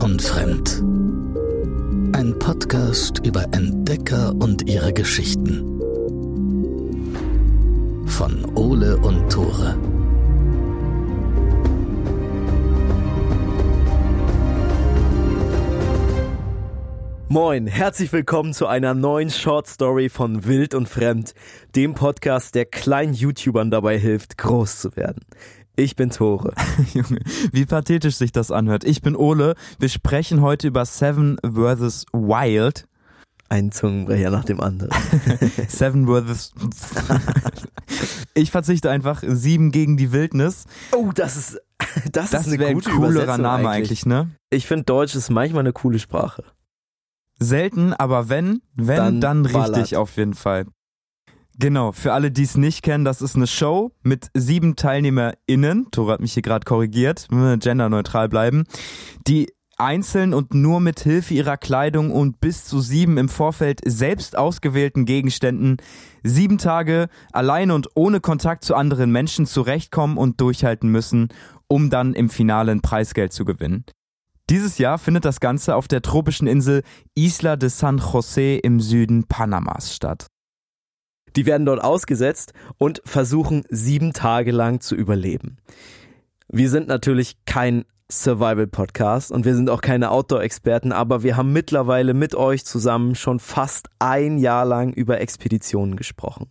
Und Fremd. Ein Podcast über Entdecker und ihre Geschichten. Von Ole und Tore. Moin, herzlich willkommen zu einer neuen Short Story von Wild und Fremd, dem Podcast, der kleinen YouTubern dabei hilft, groß zu werden. Ich bin Tore. Junge, wie pathetisch sich das anhört. Ich bin Ole. Wir sprechen heute über Seven vs. Wild. Ein Zungenbrecher nach dem anderen. Seven vs. ich verzichte einfach. Sieben gegen die Wildnis. Oh, das ist, das, Das ist eine ein coolerer Name eigentlich. eigentlich, ne? Ich finde Deutsch ist manchmal eine coole Sprache. Selten, aber wenn, wenn, dann, Dann richtig auf jeden Fall. Genau, für alle, die es nicht kennen, das ist eine Show mit sieben TeilnehmerInnen. Tore hat mich hier gerade korrigiert, genderneutral bleiben, die einzeln und nur mit Hilfe ihrer Kleidung und bis zu sieben im Vorfeld selbst ausgewählten Gegenständen sieben Tage alleine und ohne Kontakt zu anderen Menschen zurechtkommen und durchhalten müssen, um dann im Finale ein Preisgeld zu gewinnen. Dieses Jahr findet das Ganze auf der tropischen Insel Isla de San José im Süden Panamas statt. Die werden dort ausgesetzt und versuchen sieben Tage lang zu überleben. Wir sind natürlich kein Survival-Podcast und wir sind auch keine Outdoor-Experten, aber wir haben mittlerweile mit euch zusammen schon fast ein Jahr lang über Expeditionen gesprochen.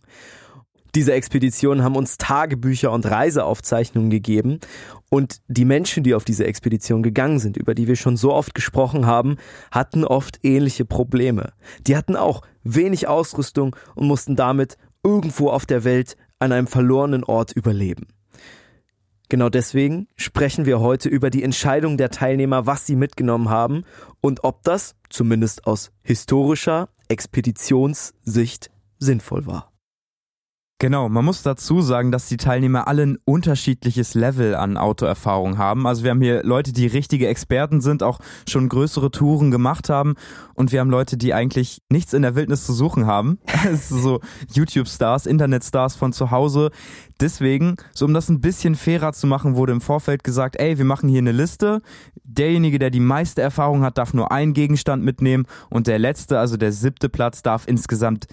Diese Expeditionen haben uns Tagebücher und Reiseaufzeichnungen gegeben und die Menschen, die auf diese Expedition gegangen sind, über die wir schon so oft gesprochen haben, hatten oft ähnliche Probleme. Die hatten auch wenig Ausrüstung und mussten damit irgendwo auf der Welt an einem verlorenen Ort überleben. Genau deswegen sprechen wir heute über die Entscheidung der Teilnehmer, was sie mitgenommen haben und ob das, zumindest aus historischer Expeditionssicht, sinnvoll war. Genau, man muss dazu sagen, dass die Teilnehmer alle ein unterschiedliches Level an Autoerfahrung haben. Also wir haben hier Leute, die richtige Experten sind, auch schon größere Touren gemacht haben und wir haben Leute, die eigentlich nichts in der Wildnis zu suchen haben. So YouTube-Stars, Internet-Stars von zu Hause. Deswegen, so um das ein bisschen fairer zu machen, wurde im Vorfeld gesagt, ey, wir machen hier eine Liste. Derjenige, der die meiste Erfahrung hat, darf nur einen Gegenstand mitnehmen und der letzte, also der siebte Platz, darf insgesamt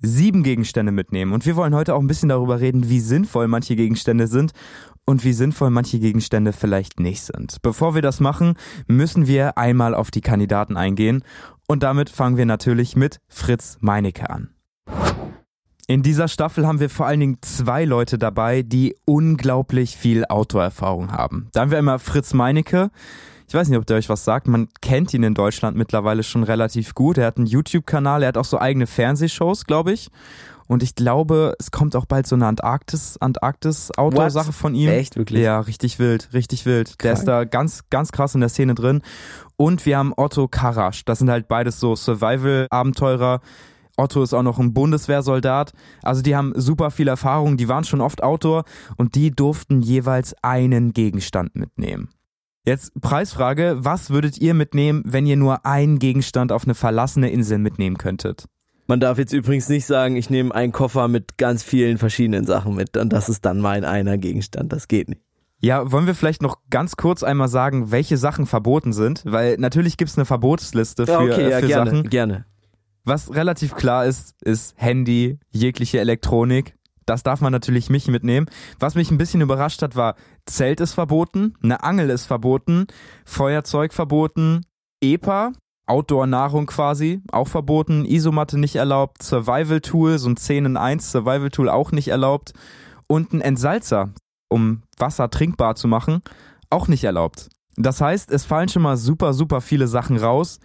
sieben Gegenstände mitnehmen. Und wir wollen heute auch ein bisschen darüber reden, wie sinnvoll manche Gegenstände sind und wie sinnvoll manche Gegenstände vielleicht nicht sind. Bevor wir das machen, müssen wir einmal auf die Kandidaten eingehen. Und damit fangen wir natürlich mit Fritz Meinecke an. In dieser Staffel haben wir vor allen Dingen zwei Leute dabei, die unglaublich viel Autoerfahrung haben. Da haben wir einmal Fritz Meinecke. Ich weiß nicht, ob der euch was sagt. Man kennt ihn in Deutschland mittlerweile schon relativ gut. Er hat einen YouTube-Kanal, er hat auch so eigene Fernsehshows, glaube ich. Und ich glaube, es kommt auch bald so eine Antarktis, Antarktis-Outdoor-Sache von ihm. Echt, wirklich? Ja, richtig wild, richtig wild. Der Krank. ist da ganz, ganz krass in der Szene drin. Und wir haben Otto Karasch. Das sind halt beides so Survival-Abenteurer. Otto ist auch noch ein Bundeswehrsoldat. Also die haben super viel Erfahrung, die waren schon oft Outdoor und die durften jeweils einen Gegenstand mitnehmen. Jetzt Preisfrage, was würdet ihr mitnehmen, wenn ihr nur einen Gegenstand auf eine verlassene Insel mitnehmen könntet? Man darf jetzt übrigens nicht sagen, ich nehme einen Koffer mit ganz vielen verschiedenen Sachen mit und das ist dann mein einer Gegenstand. Das geht nicht. Ja, wollen wir vielleicht noch ganz kurz einmal sagen, welche Sachen verboten sind? Weil natürlich gibt's eine Verbotsliste für, Ja, okay, äh, ja, für gerne, Sachen. gerne. Was relativ klar ist, ist Handy, jegliche Elektronik. Das darf man natürlich nicht mitnehmen. Was mich ein bisschen überrascht hat, war Zelt ist verboten, eine Angel ist verboten, Feuerzeug verboten, EPA, Outdoor-Nahrung quasi, auch verboten, Isomatte nicht erlaubt, Survival-Tool, so ein 10 in 1 Survival-Tool auch nicht erlaubt und ein Entsalzer, um Wasser trinkbar zu machen, auch nicht erlaubt. Das heißt, es fallen schon mal super, super viele Sachen raus.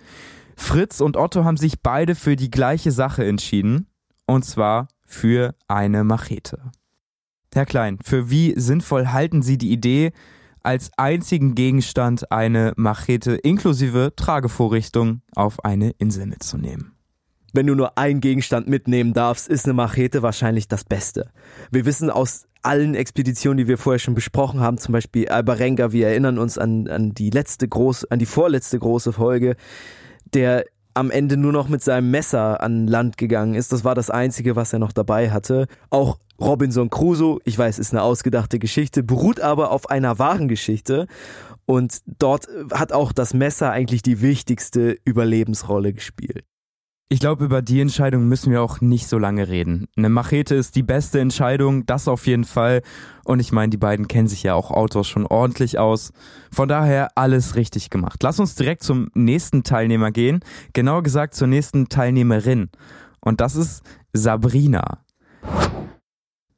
Fritz und Otto haben sich beide für die gleiche Sache entschieden. Und zwar für eine Machete. Herr Klein, für wie sinnvoll halten Sie die Idee, als einzigen Gegenstand eine Machete inklusive Tragevorrichtung auf eine Insel mitzunehmen? Wenn du nur einen Gegenstand mitnehmen darfst, ist eine Machete wahrscheinlich das Beste. Wir wissen aus allen Expeditionen, die wir vorher schon besprochen haben, zum Beispiel Albarenga, wir erinnern uns an, an die letzte große, an die vorletzte große Folge, der am Ende nur noch mit seinem Messer an Land gegangen ist. Das war das Einzige, was er noch dabei hatte. Auch Robinson Crusoe, ich weiß, ist eine ausgedachte Geschichte, beruht aber auf einer wahren Geschichte. Und dort hat auch das Messer eigentlich die wichtigste Überlebensrolle gespielt. Ich glaube, über die Entscheidung müssen wir auch nicht so lange reden. Eine Machete ist die beste Entscheidung, das auf jeden Fall. Und ich meine, die beiden kennen sich ja auch Autos schon ordentlich aus. Von daher alles richtig gemacht. Lass uns direkt zum nächsten Teilnehmer gehen. Genauer gesagt zur nächsten Teilnehmerin. Und das ist Sabrina.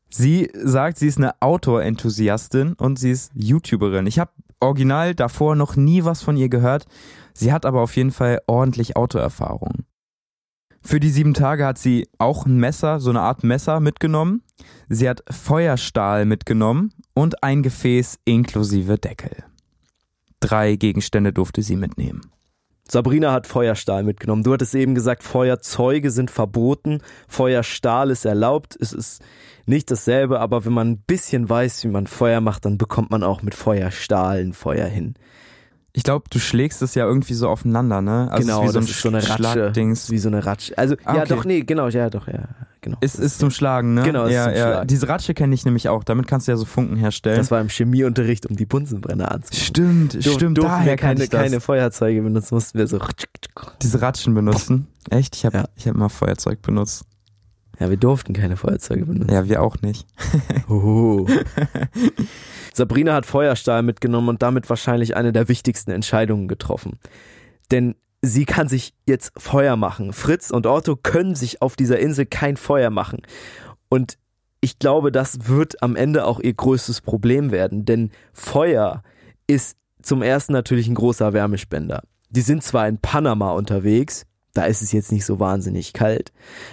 Sie sagt, sie ist eine Outdoor-Enthusiastin und sie ist YouTuberin. Ich habe original davor noch nie was von ihr gehört. Sie hat aber auf jeden Fall ordentlich Autoerfahrung. Für die sieben Tage hat sie auch ein Messer, so eine Art Messer mitgenommen. Sie hat Feuerstahl mitgenommen und ein Gefäß inklusive Deckel. Drei Gegenstände durfte sie mitnehmen. Sabrina hat Feuerstahl mitgenommen. Du hattest eben gesagt, Feuerzeuge sind verboten, Feuerstahl ist erlaubt. Es ist nicht dasselbe, aber wenn man ein bisschen weiß, wie man Feuer macht, dann bekommt man auch mit Feuerstahl ein Feuer hin. Ich glaube, du schlägst es ja irgendwie so aufeinander, ne? Also genau, wie so das ein ist so eine Ratsche. Schlagdings. Wie so eine Ratsche. Also, Ah, ja, okay. doch, nee, genau, ja, doch, ja, genau. Ist, ist zum Schlagen, ne? Genau, ist ja, zum ja. Schlagen. Diese Ratsche kenne ich nämlich auch. Damit kannst du ja so Funken herstellen. Das war im Chemieunterricht, um die Bunsenbrenner anzumachen. stimmt, Dur- stimmt. Daher wir keine, keine Feuerzeuge benutzen, mussten wir so. Diese Ratschen benutzen. Echt? Ich habe Ja. ich hab mal Feuerzeug benutzt. Ja, wir durften keine Feuerzeuge benutzen. Ja, wir auch nicht. Hoho. Sabrina hat Feuerstahl mitgenommen und damit wahrscheinlich eine der wichtigsten Entscheidungen getroffen. Denn sie kann sich jetzt Feuer machen. Fritz und Otto können sich auf dieser Insel kein Feuer machen. Und ich glaube, das wird am Ende auch ihr größtes Problem werden, denn Feuer ist zum ersten natürlich ein großer Wärmespender. Die sind zwar in Panama unterwegs, da ist es jetzt nicht so wahnsinnig kalt,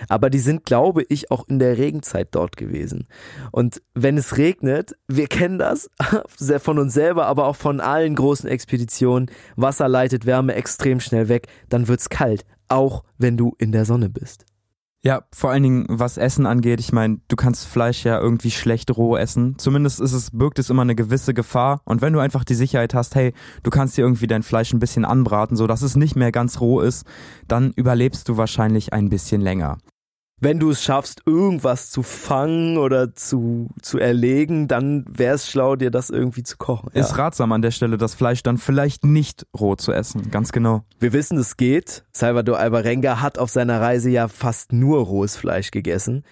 aber die sind, glaube ich, auch in der Regenzeit dort gewesen. Und wenn es regnet, wir kennen das von uns selber, aber auch von allen großen Expeditionen, Wasser leitet Wärme extrem schnell weg, dann wird's kalt, auch wenn du in der Sonne bist. Ja, vor allen Dingen, was Essen angeht, ich meine, du kannst Fleisch ja irgendwie schlecht roh essen. Zumindest ist es, birgt es immer eine gewisse Gefahr. Und wenn du einfach die Sicherheit hast, hey, du kannst dir irgendwie dein Fleisch ein bisschen anbraten, so dass es nicht mehr ganz roh ist, dann überlebst du wahrscheinlich ein bisschen länger. Wenn du es schaffst, irgendwas zu fangen oder zu, zu erlegen, dann wäre es schlau, dir das irgendwie zu kochen. Ja. Ist ratsam an der Stelle, das Fleisch dann vielleicht nicht roh zu essen. Ganz genau. Wir wissen, es geht. Salvador Alvarenga hat auf seiner Reise ja fast nur rohes Fleisch gegessen.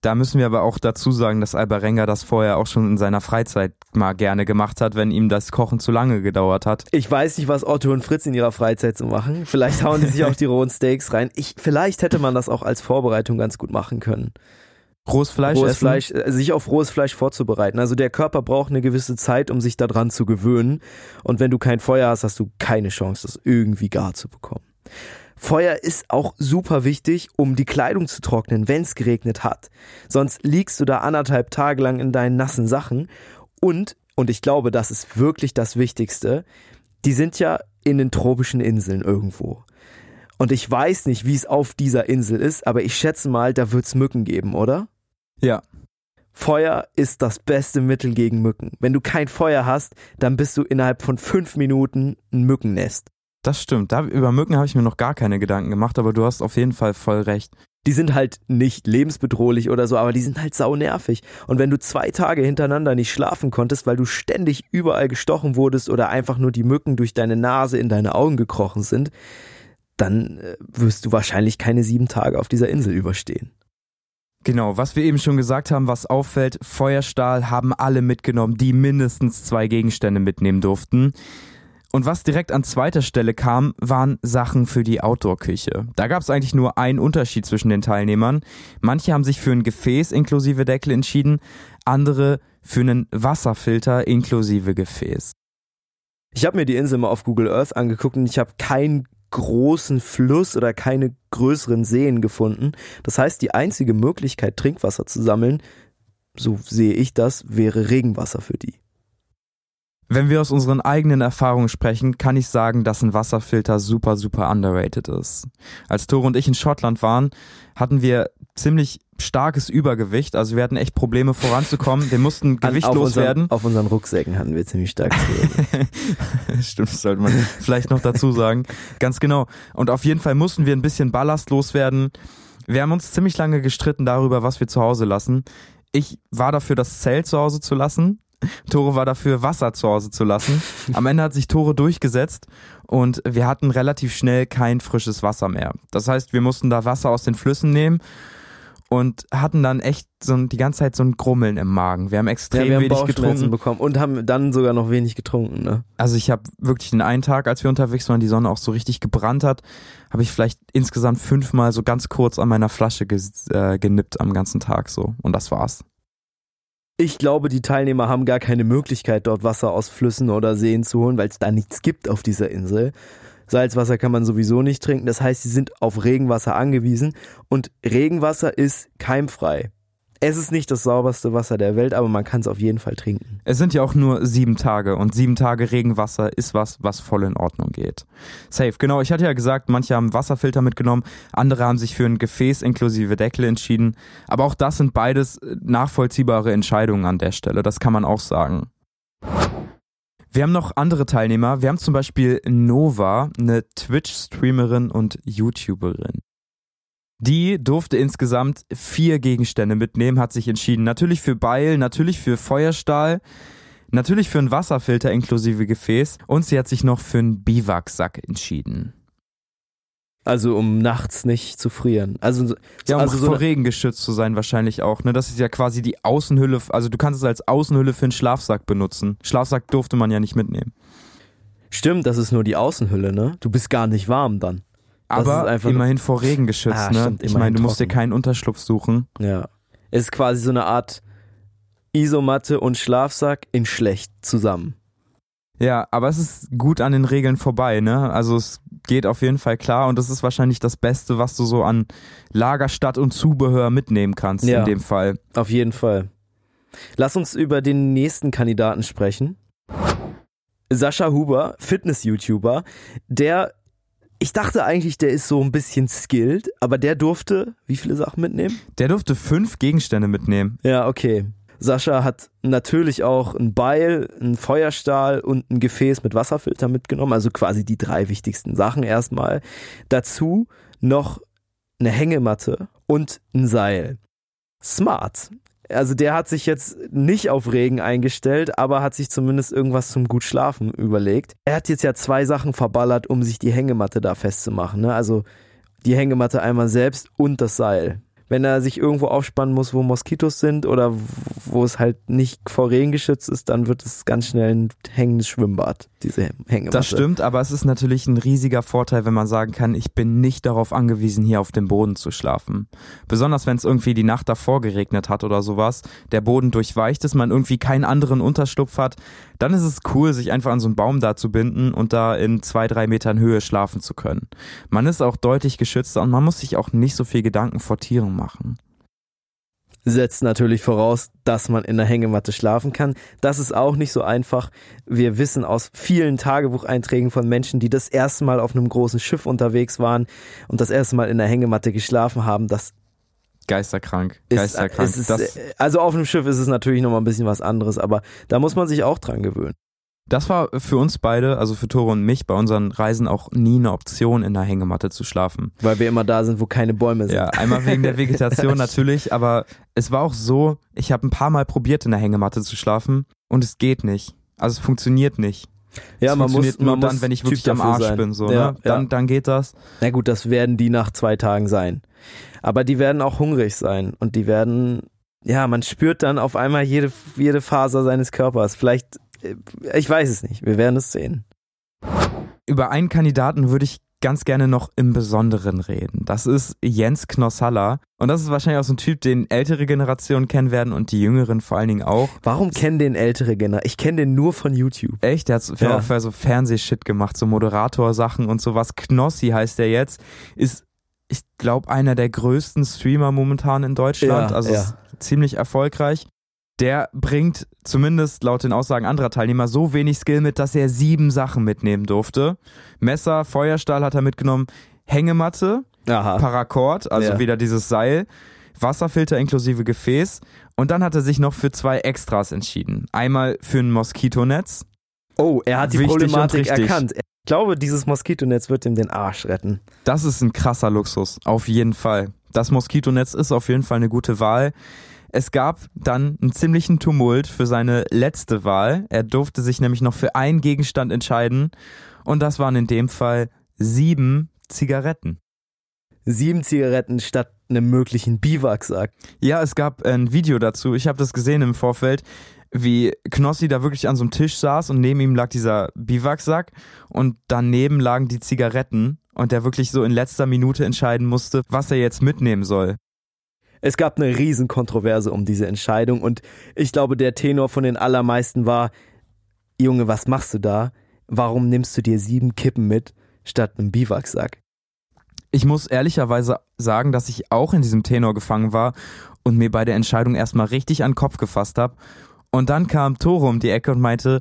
Da müssen wir aber auch dazu sagen, dass Albarenga das vorher auch schon in seiner Freizeit mal gerne gemacht hat, wenn ihm das Kochen zu lange gedauert hat. Ich weiß nicht, was Otto und Fritz in ihrer Freizeit so machen. Vielleicht hauen die sich auch die rohen Steaks rein. Ich, vielleicht hätte man das auch als Vorbereitung ganz gut machen können. Rohes Fleisch rohes? Fleisch, äh, sich auf rohes Fleisch vorzubereiten. Also der Körper braucht eine gewisse Zeit, um sich daran zu gewöhnen. Und wenn du kein Feuer hast, hast du keine Chance, das irgendwie gar zu bekommen. Feuer ist auch super wichtig, um die Kleidung zu trocknen, wenn es geregnet hat. Sonst liegst du da anderthalb Tage lang in deinen nassen Sachen. Und, und ich glaube, das ist wirklich das Wichtigste, die sind ja in den tropischen Inseln irgendwo. Und ich weiß nicht, wie es auf dieser Insel ist, aber ich schätze mal, da wird's Mücken geben, oder? Ja. Feuer ist das beste Mittel gegen Mücken. Wenn du kein Feuer hast, dann bist du innerhalb von fünf Minuten ein Mückennest. Das stimmt. Da, über Mücken habe ich mir noch gar keine Gedanken gemacht, aber du hast auf jeden Fall voll recht. Die sind halt nicht lebensbedrohlich oder so, aber die sind halt saunervig. Und wenn du zwei Tage hintereinander nicht schlafen konntest, weil du ständig überall gestochen wurdest oder einfach nur die Mücken durch deine Nase in deine Augen gekrochen sind, dann äh, wirst du wahrscheinlich keine sieben Tage auf dieser Insel überstehen. Genau, was wir eben schon gesagt haben, was auffällt, Feuerstahl haben alle mitgenommen, die mindestens zwei Gegenstände mitnehmen durften. Und was direkt an zweiter Stelle kam, waren Sachen für die Outdoor-Küche. Da gab es eigentlich nur einen Unterschied zwischen den Teilnehmern. Manche haben sich für ein Gefäß inklusive Deckel entschieden, andere für einen Wasserfilter inklusive Gefäß. Ich habe mir die Insel mal auf Google Earth angeguckt und ich habe keinen großen Fluss oder keine größeren Seen gefunden. Das heißt, die einzige Möglichkeit, Trinkwasser zu sammeln, so sehe ich das, wäre Regenwasser für die. Wenn wir aus unseren eigenen Erfahrungen sprechen, kann ich sagen, dass ein Wasserfilter super, super underrated ist. Als Tore und ich in Schottland waren, hatten wir ziemlich starkes Übergewicht. Also wir hatten echt Probleme voranzukommen. Wir mussten An- auf gewichtlos unseren, werden. Auf unseren Rucksäcken hatten wir ziemlich stark zu Stimmt, das sollte man vielleicht noch dazu sagen. Ganz genau. Und auf jeden Fall mussten wir ein bisschen Ballast loswerden. Wir haben uns ziemlich lange gestritten darüber, was wir zu Hause lassen. Ich war dafür, das Zelt zu Hause zu lassen. Tore war dafür, Wasser zu Hause zu lassen. Am Ende hat sich Tore durchgesetzt und wir hatten relativ schnell kein frisches Wasser mehr. Das heißt, wir mussten da Wasser aus den Flüssen nehmen und hatten dann echt so die ganze Zeit so ein Grummeln im Magen. Wir haben extrem ja, wir haben wenig getrunken bekommen und haben dann sogar noch wenig getrunken. Ne? Also ich habe wirklich den einen Tag, als wir unterwegs waren, die Sonne auch so richtig gebrannt hat, habe ich vielleicht insgesamt fünfmal so ganz kurz an meiner Flasche äh, genippt am ganzen Tag so und das war's. Ich glaube, die Teilnehmer haben gar keine Möglichkeit, dort Wasser aus Flüssen oder Seen zu holen, weil es da nichts gibt auf dieser Insel. Salzwasser kann man sowieso nicht trinken. Das heißt, sie sind auf Regenwasser angewiesen und Regenwasser ist keimfrei. Es ist nicht das sauberste Wasser der Welt, aber man kann es auf jeden Fall trinken. Es sind ja auch nur sieben Tage und sieben Tage Regenwasser ist was, was voll in Ordnung geht. Safe, genau. Ich hatte ja gesagt, manche haben Wasserfilter mitgenommen, andere haben sich für ein Gefäß inklusive Deckel entschieden. Aber auch das sind beides nachvollziehbare Entscheidungen an der Stelle. Das kann man auch sagen. Wir haben noch andere Teilnehmer. Wir haben zum Beispiel Nova, eine Twitch-Streamerin und YouTuberin. Die durfte insgesamt vier Gegenstände mitnehmen, hat sich entschieden. Natürlich für Beil, natürlich für Feuerstahl, natürlich für einen Wasserfilter inklusive Gefäß und sie hat sich noch für einen Biwaksack entschieden. Also um nachts nicht zu frieren. Also, ja, um also vor so Regen geschützt zu sein wahrscheinlich auch. Ne? Das ist ja quasi die Außenhülle, also du kannst es als Außenhülle für einen Schlafsack benutzen. Schlafsack durfte man ja nicht mitnehmen. Stimmt, das ist nur die Außenhülle, ne? Du bist gar nicht warm dann. Aber immerhin vor Regen geschützt, ah, ne? Stimmt, ich meine, du musst dir keinen Unterschlupf suchen. Ja. Es ist quasi so eine Art Isomatte und Schlafsack in schlecht zusammen. Ja, aber es ist gut an den Regeln vorbei, ne? Also es geht auf jeden Fall klar und das ist wahrscheinlich das Beste, was du so an Lagerstadt und Zubehör mitnehmen kannst ja, in dem Fall. Auf jeden Fall. Lass uns über den nächsten Kandidaten sprechen. Sascha Huber, Fitness-YouTuber, der, ich dachte eigentlich, der ist so ein bisschen skilled, aber der durfte wie viele Sachen mitnehmen? Der durfte fünf Gegenstände mitnehmen. Ja, okay. Sascha hat natürlich auch ein Beil, ein Feuerstahl und ein Gefäß mit Wasserfilter mitgenommen, also quasi die drei wichtigsten Sachen erstmal. Dazu noch eine Hängematte und ein Seil. Smart. Also der hat sich jetzt nicht auf Regen eingestellt, aber hat sich zumindest irgendwas zum gut schlafen überlegt. Er hat jetzt ja zwei Sachen verballert, um sich die Hängematte da festzumachen. Ne? Also die Hängematte einmal selbst und das Seil wenn er sich irgendwo aufspannen muss, wo Moskitos sind oder wo es halt nicht vor Regen geschützt ist, dann wird es ganz schnell ein hängendes Schwimmbad, diese Hängematte. Das stimmt, aber es ist natürlich ein riesiger Vorteil, wenn man sagen kann, ich bin nicht darauf angewiesen, hier auf dem Boden zu schlafen. Besonders wenn es irgendwie die Nacht davor geregnet hat oder sowas, der Boden durchweicht ist, man irgendwie keinen anderen Unterschlupf hat, dann ist es cool, sich einfach an so einen Baum da zu binden und da in zwei, drei Metern Höhe schlafen zu können. Man ist auch deutlich geschützter und man muss sich auch nicht so viel Gedanken vor Tieren machen setzt natürlich voraus, dass man in der Hängematte schlafen kann. Das ist auch nicht so einfach. Wir wissen aus vielen Tagebucheinträgen von Menschen, die das erste Mal auf einem großen Schiff unterwegs waren und das erste Mal in der Hängematte geschlafen haben, dass Geisterkrank. Geisterkrank. Ist, ist, also auf einem Schiff ist es natürlich nochmal ein bisschen was anderes, aber da muss man sich auch dran gewöhnen. Das war für uns beide, also für Tore und mich, bei unseren Reisen auch nie eine Option, in der Hängematte zu schlafen. Weil wir immer da sind, wo keine Bäume sind. Ja, einmal wegen der Vegetation natürlich, aber es war auch so, ich habe ein paar Mal probiert, in der Hängematte zu schlafen und es geht nicht. Also es funktioniert nicht. Ja, es man funktioniert muss, nur dann, wenn ich wirklich am Arsch sein. bin. So, ja, ne? dann, ja. dann geht das. Na gut, das werden die nach zwei Tagen sein. Aber die werden auch hungrig sein und die werden, ja, man spürt dann auf einmal jede, jede Faser seines Körpers. Vielleicht, ich weiß es nicht, wir werden es sehen. Über einen Kandidaten würde ich ganz gerne noch im Besonderen reden. Das ist Jens Knossalla. Und das ist wahrscheinlich auch so ein Typ, den ältere Generationen kennen werden und die jüngeren vor allen Dingen auch. Warum kennen den ältere Generationen? Ich kenne den nur von YouTube. Echt? Der hat ja. auch für so Fernsehshit gemacht, so Moderator-Sachen und sowas. Knossi heißt der jetzt. Ist ich glaube, einer der größten Streamer momentan in Deutschland. Ja, also ja. ziemlich erfolgreich. Der bringt zumindest laut den Aussagen anderer Teilnehmer so wenig Skill mit, dass er sieben Sachen mitnehmen durfte. Messer, Feuerstahl hat er mitgenommen, Hängematte, Aha. Paracord, also ja. wieder dieses Seil, Wasserfilter inklusive Gefäß. Und dann hat er sich noch für zwei Extras entschieden. Einmal für ein Moskitonetz. Oh, er hat die Problematik erkannt glaube, dieses Moskitonetz wird ihm den Arsch retten. Das ist ein krasser Luxus, auf jeden Fall. Das Moskitonetz ist auf jeden Fall eine gute Wahl. Es gab dann einen ziemlichen Tumult für seine letzte Wahl. Er durfte sich nämlich noch für einen Gegenstand entscheiden und das waren in dem Fall sieben Zigaretten. Sieben Zigaretten statt einem möglichen Biwaksack. Ja, es gab ein Video dazu. Ich habe das gesehen im Vorfeld, wie Knossi da wirklich an so einem Tisch saß und neben ihm lag dieser Biwaksack und daneben lagen die Zigaretten und der wirklich so in letzter Minute entscheiden musste, was er jetzt mitnehmen soll. Es gab eine Riesenkontroverse um diese Entscheidung und ich glaube, der Tenor von den allermeisten war, Junge, was machst du da? Warum nimmst du dir sieben Kippen mit statt einem Biwaksack? Ich muss ehrlicherweise sagen, dass ich auch in diesem Tenor gefangen war und mir bei der Entscheidung erstmal richtig an den Kopf gefasst habe. Und dann kam Toro um die Ecke und meinte,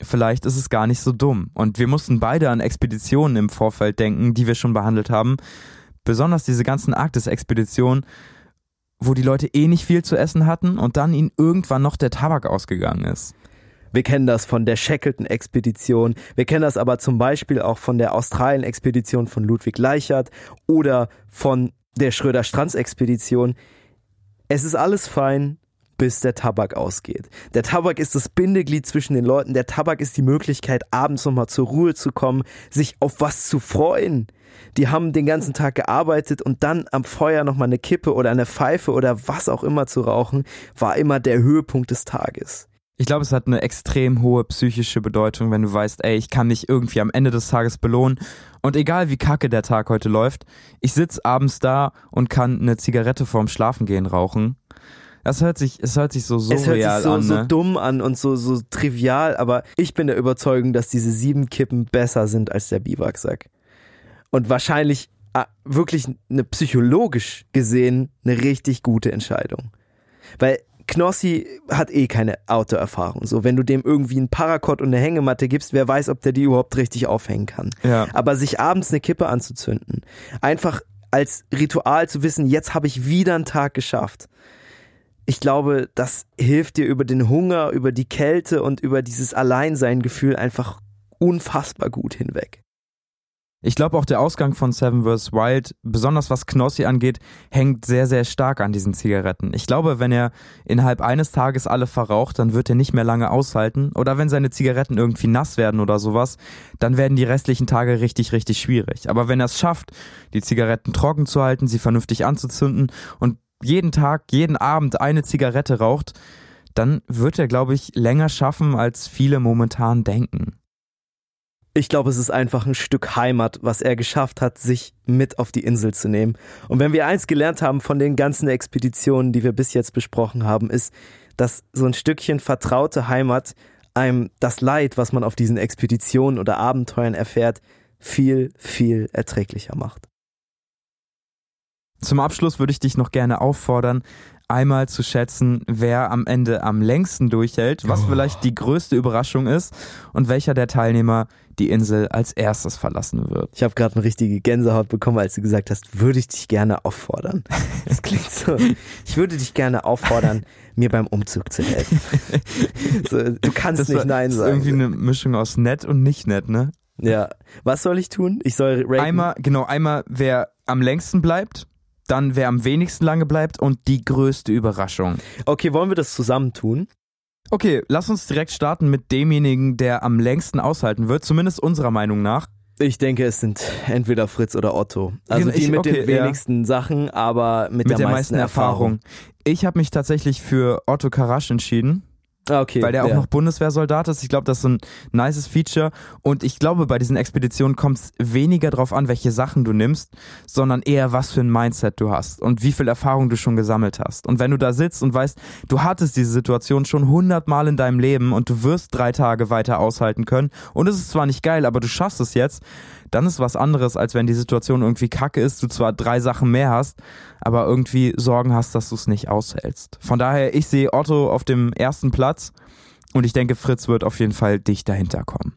vielleicht ist es gar nicht so dumm. Und wir mussten beide an Expeditionen im Vorfeld denken, die wir schon behandelt haben. Besonders diese ganzen Arktis-Expeditionen, wo die Leute eh nicht viel zu essen hatten und dann ihnen irgendwann noch der Tabak ausgegangen ist. Wir kennen das von der Shackleton-Expedition. Wir kennen das aber zum Beispiel auch von der Australien-Expedition von Ludwig Leichert oder von der Schröder-Strands-Expedition. Es ist alles fein, bis der Tabak ausgeht. Der Tabak ist das Bindeglied zwischen den Leuten. Der Tabak ist die Möglichkeit, abends nochmal zur Ruhe zu kommen, sich auf was zu freuen. Die haben den ganzen Tag gearbeitet und dann am Feuer nochmal eine Kippe oder eine Pfeife oder was auch immer zu rauchen, war immer der Höhepunkt des Tages. Ich glaube, es hat eine extrem hohe psychische Bedeutung, wenn du weißt, ey, ich kann mich irgendwie am Ende des Tages belohnen. Und egal wie kacke der Tag heute läuft, ich sitz abends da und kann eine Zigarette vorm Schlafengehen rauchen. Das hört sich, es hört sich so surreal es hört sich so, an. Ne? so dumm an und so, so trivial, aber ich bin der Überzeugung, dass diese sieben Kippen besser sind als der Biwaksack. Und wahrscheinlich ah, wirklich eine psychologisch gesehen eine richtig gute Entscheidung. Weil Knossi hat eh keine Autoerfahrung. So, wenn du dem irgendwie einen Parakott und eine Hängematte gibst, wer weiß, ob der die überhaupt richtig aufhängen kann. Ja. Aber sich abends eine Kippe anzuzünden, einfach als Ritual zu wissen, jetzt habe ich wieder einen Tag geschafft. Ich glaube, das hilft dir über den Hunger, über die Kälte und über dieses Alleinsein-Gefühl einfach unfassbar gut hinweg. Ich glaube auch der Ausgang von Seven vs. Wild, besonders was Knossi angeht, hängt sehr, sehr stark an diesen Zigaretten. Ich glaube, wenn er innerhalb eines Tages alle verraucht, dann wird er nicht mehr lange aushalten. Oder wenn seine Zigaretten irgendwie nass werden oder sowas, dann werden die restlichen Tage richtig, richtig schwierig. Aber wenn er es schafft, die Zigaretten trocken zu halten, sie vernünftig anzuzünden und jeden Tag, jeden Abend eine Zigarette raucht, dann wird er, glaube ich, länger schaffen, als viele momentan denken. Ich glaube, es ist einfach ein Stück Heimat, was er geschafft hat, sich mit auf die Insel zu nehmen. Und wenn wir eins gelernt haben von den ganzen Expeditionen, die wir bis jetzt besprochen haben, ist, dass so ein Stückchen vertraute Heimat einem das Leid, was man auf diesen Expeditionen oder Abenteuern erfährt, viel, viel erträglicher macht. Zum Abschluss würde ich dich noch gerne auffordern, einmal zu schätzen, wer am Ende am längsten durchhält, was oh. vielleicht die größte Überraschung ist und welcher der Teilnehmer die Insel als erstes verlassen wird. Ich habe gerade eine richtige Gänsehaut bekommen, als du gesagt hast, würde ich dich gerne auffordern. Das klingt so. Ich würde dich gerne auffordern, mir beim Umzug zu helfen. So, du kannst das nicht war, Nein sagen. Das ist irgendwie eine Mischung aus nett und nicht nett, ne? Ja. Was soll ich tun? Ich soll raten. Einmal, genau, einmal wer am längsten bleibt, dann wer am wenigsten lange bleibt und die größte Überraschung. Okay, wollen wir das zusammen tun? Okay, lass uns direkt starten mit demjenigen, der am längsten aushalten wird, zumindest unserer Meinung nach. Ich denke, es sind entweder Fritz oder Otto. Also die mit okay, den wenigsten ja. Sachen, aber mit, mit der, der, meisten, meisten Erfahrung. Erfahrung. Ich habe mich tatsächlich für Otto Karasch entschieden. Ah, okay. Weil der auch ja. noch Bundeswehrsoldat ist. Ich glaube, das ist ein nices Feature. Und ich glaube, bei diesen Expeditionen kommt es weniger drauf an, welche Sachen du nimmst, sondern eher, was für ein Mindset du hast und wie viel Erfahrung du schon gesammelt hast. Und wenn du da sitzt und weißt, du hattest diese Situation schon hundertmal in deinem Leben und du wirst drei Tage weiter aushalten können und es ist zwar nicht geil, aber du schaffst es jetzt, dann ist was anderes, als wenn die Situation irgendwie kacke ist, du zwar drei Sachen mehr hast, aber irgendwie Sorgen hast, dass du es nicht aushältst. Von daher, ich sehe Otto auf dem ersten Platz und ich denke, Fritz wird auf jeden Fall dicht dahinter kommen.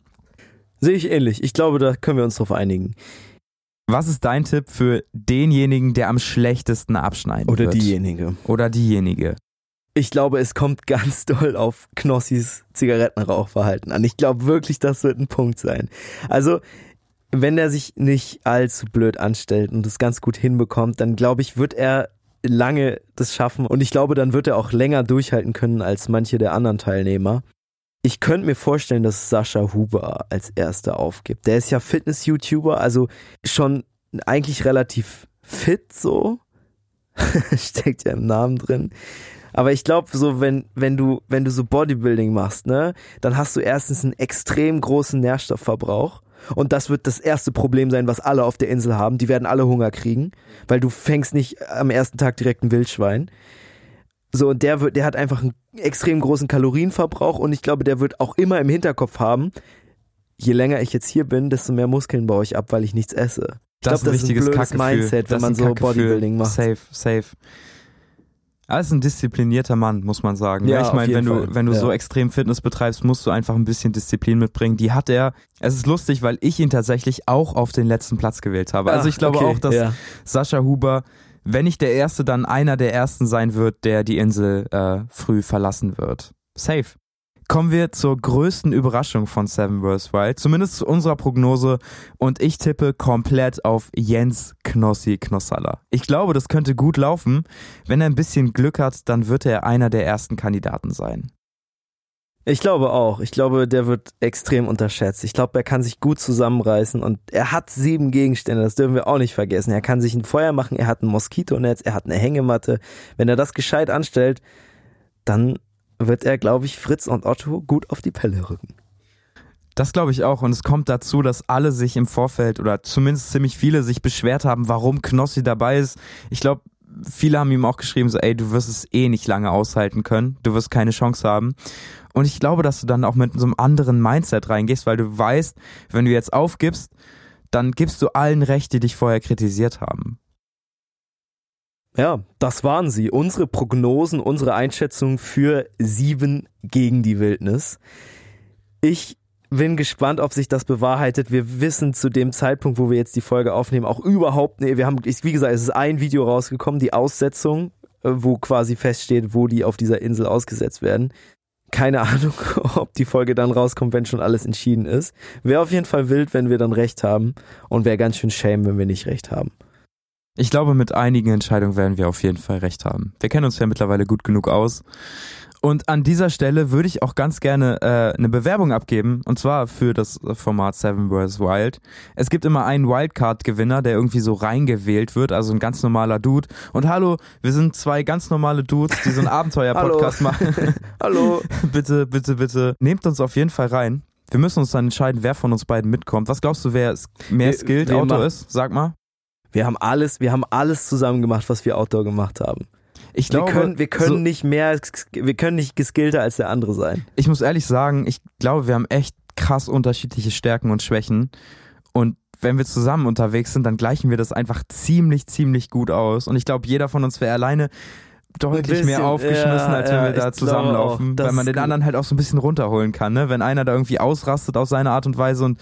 Sehe ich ähnlich. Ich glaube, da können wir uns drauf einigen. Was ist dein Tipp für denjenigen, der am schlechtesten abschneiden Oder wird? Oder diejenige. Oder diejenige. Ich glaube, es kommt ganz doll auf Knossis Zigarettenrauchverhalten an. Ich glaube wirklich, das wird ein Punkt sein. Also, wenn er sich nicht allzu blöd anstellt und das ganz gut hinbekommt, dann glaube ich, wird er lange das schaffen und ich glaube, dann wird er auch länger durchhalten können als manche der anderen Teilnehmer. Ich könnte mir vorstellen, dass Sascha Huber als erster aufgibt. Der ist ja Fitness-YouTuber, also schon eigentlich relativ fit so. Steckt ja im Namen drin. Aber ich glaube, so wenn wenn du wenn du so Bodybuilding machst, ne, dann hast du erstens einen extrem großen Nährstoffverbrauch und das wird das erste Problem sein, was alle auf der Insel haben. Die werden alle Hunger kriegen, weil du fängst nicht am ersten Tag direkt ein Wildschwein. So, und der wird, der hat einfach einen extrem großen Kalorienverbrauch und ich glaube, der wird auch immer im Hinterkopf haben, je länger ich jetzt hier bin, desto mehr Muskeln baue ich ab, weil ich nichts esse. Ich Das glaube, ist das ein ist ein richtiges blödes Kackgefühl. Mindset, wenn Das man ein so. Bodybuilding macht. Safe, safe. Er ist ein disziplinierter Mann, muss man sagen. Ja, Ja, ich meine, wenn du, Fall. wenn du Ja. so extrem Fitness betreibst, musst du einfach ein bisschen Disziplin mitbringen. Die hat er. Es ist lustig, weil ich ihn tatsächlich auch auf den letzten Platz gewählt habe. Also Ah, ich glaube okay, auch, dass ja. Sascha Huber, wenn nicht der Erste, dann einer der Ersten sein wird, der die Insel äh, früh verlassen wird. Safe. Kommen wir zur größten Überraschung von Seven vs. Wild, zumindest zu unserer Prognose. Und ich tippe komplett auf Jens Knossi Knossalla. Ich glaube, das könnte gut laufen. Wenn er ein bisschen Glück hat, dann wird er einer der ersten Kandidaten sein. Ich glaube auch. Ich glaube, der wird extrem unterschätzt. Ich glaube, er kann sich gut zusammenreißen und er hat sieben Gegenstände, das dürfen wir auch nicht vergessen. Er kann sich ein Feuer machen, er hat ein Moskitonetz, er hat eine Hängematte. Wenn er das gescheit anstellt, dann wird er, glaube ich, Fritz und Otto gut auf die Pelle rücken. Das glaube ich auch. Und es kommt dazu, dass alle sich im Vorfeld oder zumindest ziemlich viele sich beschwert haben, warum Knossi dabei ist. Ich glaube, viele haben ihm auch geschrieben, so, ey, du wirst es eh nicht lange aushalten können. Du wirst keine Chance haben. Und ich glaube, dass du dann auch mit so einem anderen Mindset reingehst, weil du weißt, wenn du jetzt aufgibst, dann gibst du allen recht, die dich vorher kritisiert haben. Ja, das waren sie. Unsere Prognosen, unsere Einschätzungen für sieben gegen die Wildnis. Ich bin gespannt, ob sich das bewahrheitet. Wir wissen zu dem Zeitpunkt, wo wir jetzt die Folge aufnehmen, auch überhaupt, nee, wir haben, wie gesagt, es ist ein Video rausgekommen, die Aussetzung, äh, wo quasi feststeht, wo die auf dieser Insel ausgesetzt werden. Keine Ahnung, ob die Folge dann rauskommt, wenn schon alles entschieden ist. Wäre auf jeden Fall wild, wenn wir dann recht haben und wäre ganz schön shame, wenn wir nicht recht haben. Ich glaube, mit einigen Entscheidungen werden wir auf jeden Fall recht haben. Wir kennen uns ja mittlerweile gut genug aus. Und an dieser Stelle würde ich auch ganz gerne äh, eine Bewerbung abgeben, und zwar für das Format Seven vs. Wild. Es gibt immer einen Wildcard-Gewinner, der irgendwie so reingewählt wird, also ein ganz normaler Dude. Und hallo, wir sind zwei ganz normale Dudes, die so einen Abenteuer-Podcast machen. Hallo. bitte, bitte, bitte, nehmt uns auf jeden Fall rein. Wir müssen uns dann entscheiden, wer von uns beiden mitkommt. Was glaubst du, wer mehr skilled Auto ist? Sag mal. Wir haben alles, wir haben alles zusammen gemacht, was wir Outdoor gemacht haben. Ich Wir glaube, können, wir können so- nicht mehr, wir können nicht geskillter als der andere sein. ich muss ehrlich sagen, ich glaube, wir haben echt krass unterschiedliche Stärken und Schwächen. Und wenn wir zusammen unterwegs sind, dann gleichen wir das einfach ziemlich, ziemlich gut aus. Und ich glaube, jeder von uns wäre alleine deutlich bisschen, mehr aufgeschmissen, ja, als wenn ja, wir da zusammenlaufen, auch. Weil man den anderen halt auch so ein bisschen runterholen kann, ne? Wenn einer da irgendwie ausrastet auf seine Art und Weise und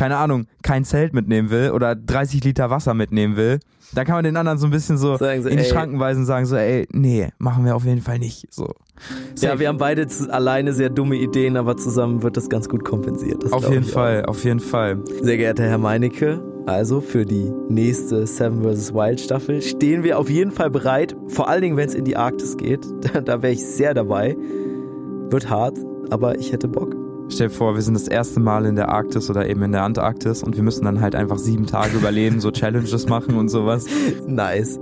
keine Ahnung, kein Zelt mitnehmen will oder 30 Liter Wasser mitnehmen will, dann kann man den anderen so ein bisschen so sie, in die. Schranken weisen und sagen so, ey, nee, machen wir auf jeden Fall nicht, so. Ja, wir haben beide alleine sehr dumme Ideen, aber zusammen wird das ganz gut kompensiert. Das Auf jeden Fall, auf jeden Fall. Sehr geehrter Herr Meinecke, also für die nächste Seven vs. Wild Staffel stehen wir auf jeden Fall bereit, vor allen Dingen, wenn es in die Arktis geht. Da, da wäre ich sehr dabei. Wird hart, aber ich hätte Bock. Stell dir vor, wir sind das erste Mal in der Arktis oder eben in der Antarktis und wir müssen dann halt einfach sieben Tage überleben, so Challenges machen und sowas. Nice.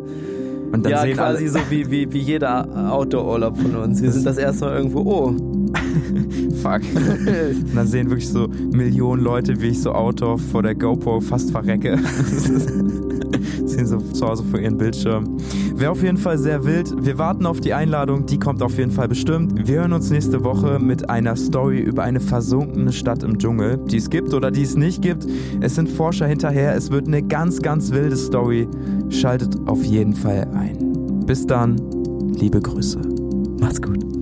Und dann ja, sehen quasi alle, so wie, wie, wie jeder Outdoor-Urlaub von uns. Wir sind das erste Mal irgendwo, oh, fuck. Und dann sehen wirklich so Millionen Leute, wie ich so Outdoor vor der GoPro fast verrecke. sehen so zu Hause vor ihren Bildschirm. Wäre auf jeden Fall sehr wild. Wir warten auf die Einladung, die kommt auf jeden Fall bestimmt. Wir hören uns nächste Woche mit einer Story über eine versunkene Stadt im Dschungel, die es gibt oder die es nicht gibt. Es sind Forscher hinterher, es wird eine ganz, ganz wilde Story. Schaltet auf jeden Fall ein. Bis dann, liebe Grüße. macht's gut.